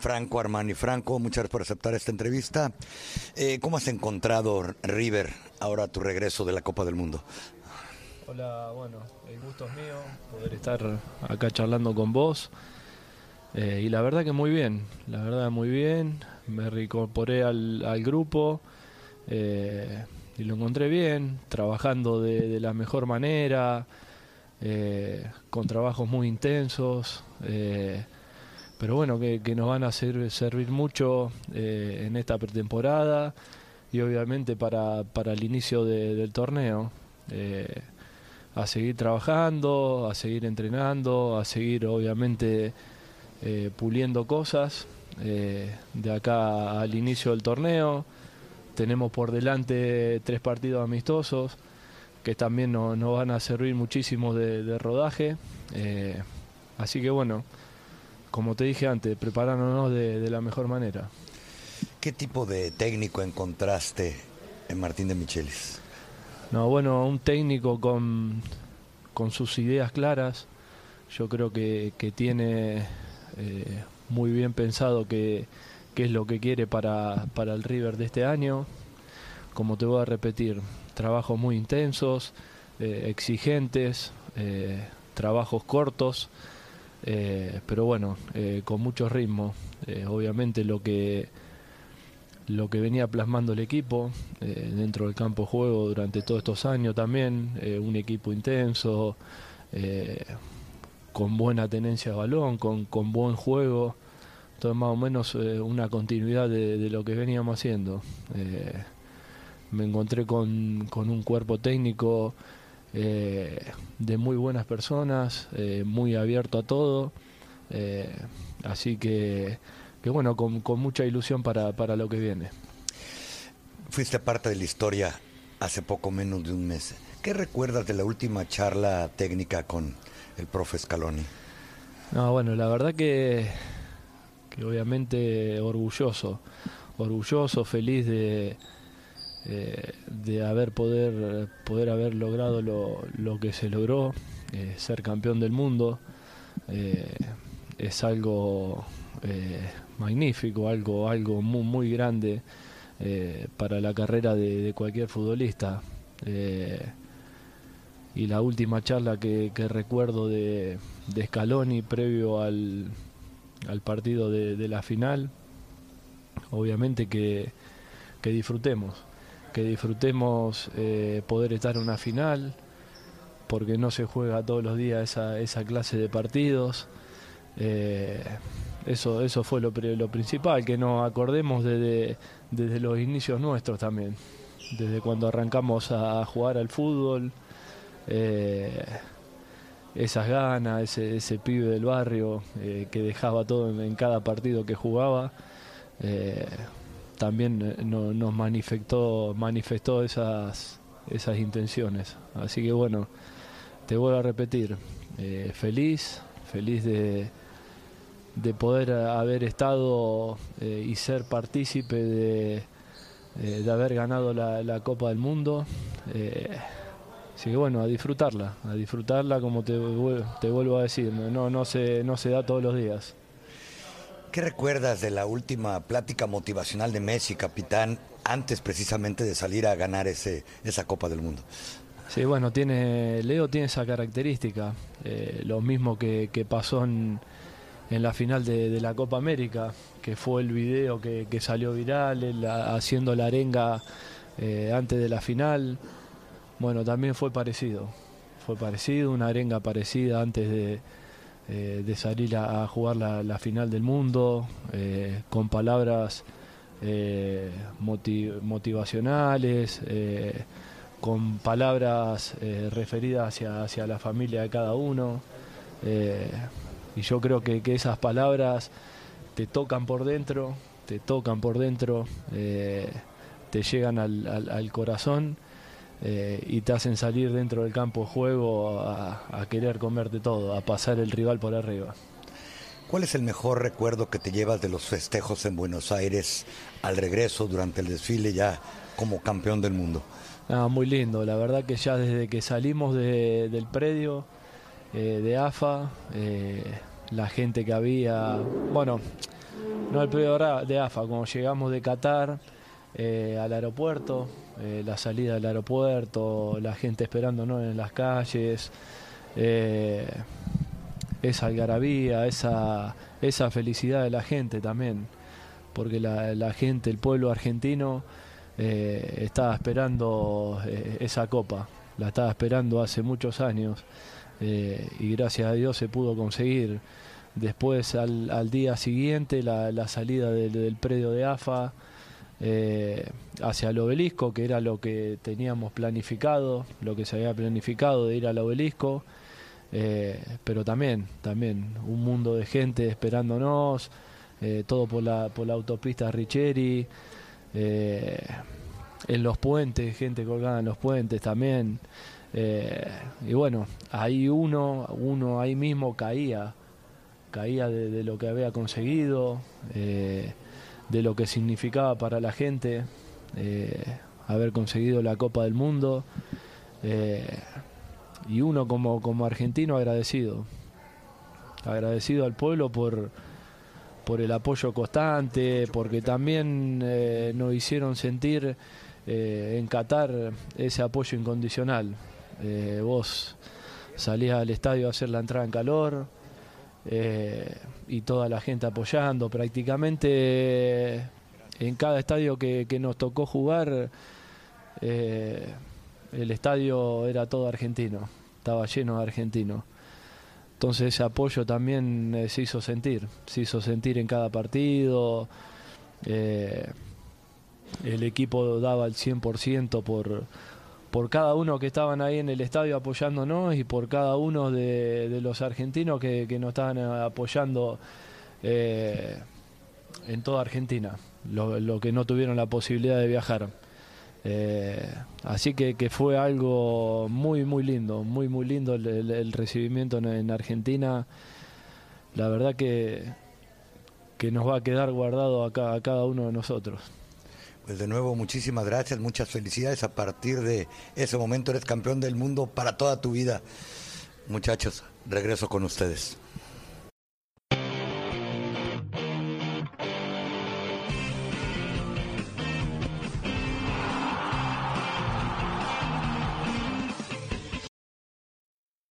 Franco Armani. Franco, muchas gracias por aceptar esta entrevista. Eh, ¿Cómo has encontrado River ahora tu regreso de la Copa del Mundo? Hola, bueno, el gusto es mío poder estar acá charlando con vos. Eh, y la verdad que muy bien, la verdad muy bien. Me reincorporé al, grupo eh, y lo encontré bien, trabajando de, la mejor manera, con trabajos muy intensos pero bueno, que, nos van a servir mucho eh, en esta pretemporada y obviamente para, el inicio del torneo. Eh, a seguir trabajando, a seguir entrenando, a seguir obviamente eh, puliendo cosas de acá al inicio del torneo. Tenemos por delante tres partidos amistosos que también nos, van a servir muchísimo de, de rodaje. así que bueno, como te dije antes, preparándonos de, de la mejor manera. ¿Qué tipo de técnico encontraste en Martín de Michelis? No, bueno, un técnico con, con sus ideas claras. Yo creo que, tiene eh, muy bien pensado qué es lo que quiere para, para, el River de este año. Como te voy a repetir, trabajos muy intensos, eh, exigentes, eh, trabajos cortos. Eh, pero bueno, eh, con mucho ritmo. Eh, obviamente lo que lo que venía plasmando el equipo dentro del campo de juego durante todos estos años también, un equipo intenso, con buena tenencia de balón, con, con buen juego, todo más o menos una continuidad de, lo que veníamos haciendo. me encontré con, con un cuerpo técnico eh, de muy buenas personas, eh, muy abierto a todo. Eh, así que, que bueno, con, mucha ilusión para, para, lo que viene. Fuiste parte de la historia hace poco menos de un mes. ¿Qué recuerdas de la última charla técnica con el profe Scaloni? No, bueno, la verdad que, que obviamente orgulloso, orgulloso, feliz de, eh, de haber poder, poder haber logrado lo, lo que se logró, eh, ser campeón del mundo, eh, es algo magnífico, algo, algo muy, muy grande para la carrera de, cualquier futbolista. y la última charla que, recuerdo de, de, Scaloni previo al, al partido de, de la final, obviamente que, que disfrutemos, que disfrutemos eh, poder estar en una final, porque no se juega todos los días esa, esa clase de partidos. Eh, eso, eso fue lo, lo, principal, que nos acordemos desde, desde los inicios nuestros también, desde cuando arrancamos a jugar al fútbol, eh, esas ganas, ese, pibe del barrio que dejaba todo en, cada partido que jugaba también eh, nos manifestó, manifestó esas, esas intenciones. Así que bueno, te vuelvo a repetir, eh, feliz, feliz de, de poder haber estado eh, y ser partícipe de, de haber ganado la, Copa del Mundo. así que bueno, a disfrutarla, a disfrutarla como te, te vuelvo a decir, no, no, se, no se da todos los días. ¿Qué recuerdas de la última plática motivacional de Messi, capitán, antes precisamente de salir a ganar ese, esa Copa del Mundo? Sí, bueno, Leo tiene esa característica, eh, lo mismo que, pasó en, la final de, la Copa América, que fue el video que, salió viral, haciendo la arenga eh, antes de la final. Bueno, también fue parecido, fue parecido, una arenga parecida antes de, eh, de salir a, jugar la, final del mundo, eh, con palabras eh, motivacionales, con palabras referidas hacia, hacia, la familia de cada uno. y yo creo que, esas palabras te tocan por dentro, te tocan por dentro, te llegan al corazón eh, y te hacen salir dentro del campo de juego a, querer comerte todo, a pasar el rival por arriba. ¿Cuál es el mejor recuerdo que te llevas de los festejos en Buenos Aires al regreso durante el desfile ya como campeón del mundo? Ah, muy lindo, la verdad que ya desde que salimos del predio eh, de AFA, eh, la gente que había, bueno, no el predio de AFA, cuando llegamos de Qatar eh, al aeropuerto, eh, la salida del aeropuerto, la gente esperándonos en las calles, eh, esa algarabía, esa, esa felicidad de la gente también, porque la, gente, el pueblo argentino estaba esperando esa copa, la estaba esperando hace muchos años y gracias a Dios se pudo conseguir. Después al, día siguiente la, salida del predio de AFA, eh, hacia el obelisco, que era lo que teníamos planificado, lo que se había planificado de ir al obelisco, eh, pero también, también un mundo de gente esperándonos, eh, todo por la, por la autopista Richeri, en los puentes, gente colgada en los puentes también. y bueno, ahí uno, uno ahí mismo caía, caía de, lo que había conseguido de lo que significaba para la gente eh, haber conseguido la Copa del Mundo. Eh, y uno como, como argentino agradecido, agradecido al pueblo por, por el apoyo constante, porque también eh, nos hicieron sentir en Qatar ese apoyo incondicional. vos salías al estadio a hacer la entrada en calor, eh, y toda la gente apoyando. Prácticamente en cada estadio que, nos tocó jugar, eh, el estadio era todo argentino, estaba lleno de argentinos. Entonces ese apoyo también eh, se hizo sentir, se hizo sentir en cada partido. el equipo daba el 100% por, por cada uno que estaban ahí en el estadio apoyándonos y por cada uno de, los argentinos que, nos estaban apoyando eh, en toda Argentina, lo, que no tuvieron la posibilidad de viajar. Eh, así que, fue algo muy, muy lindo, muy, muy lindo el, recibimiento en, Argentina. La verdad que, que nos va a quedar guardado a cada uno de nosotros. Pues de nuevo, muchísimas gracias, muchas felicidades. A partir de ese momento eres campeón del mundo para toda tu vida. Muchachos, regreso con ustedes.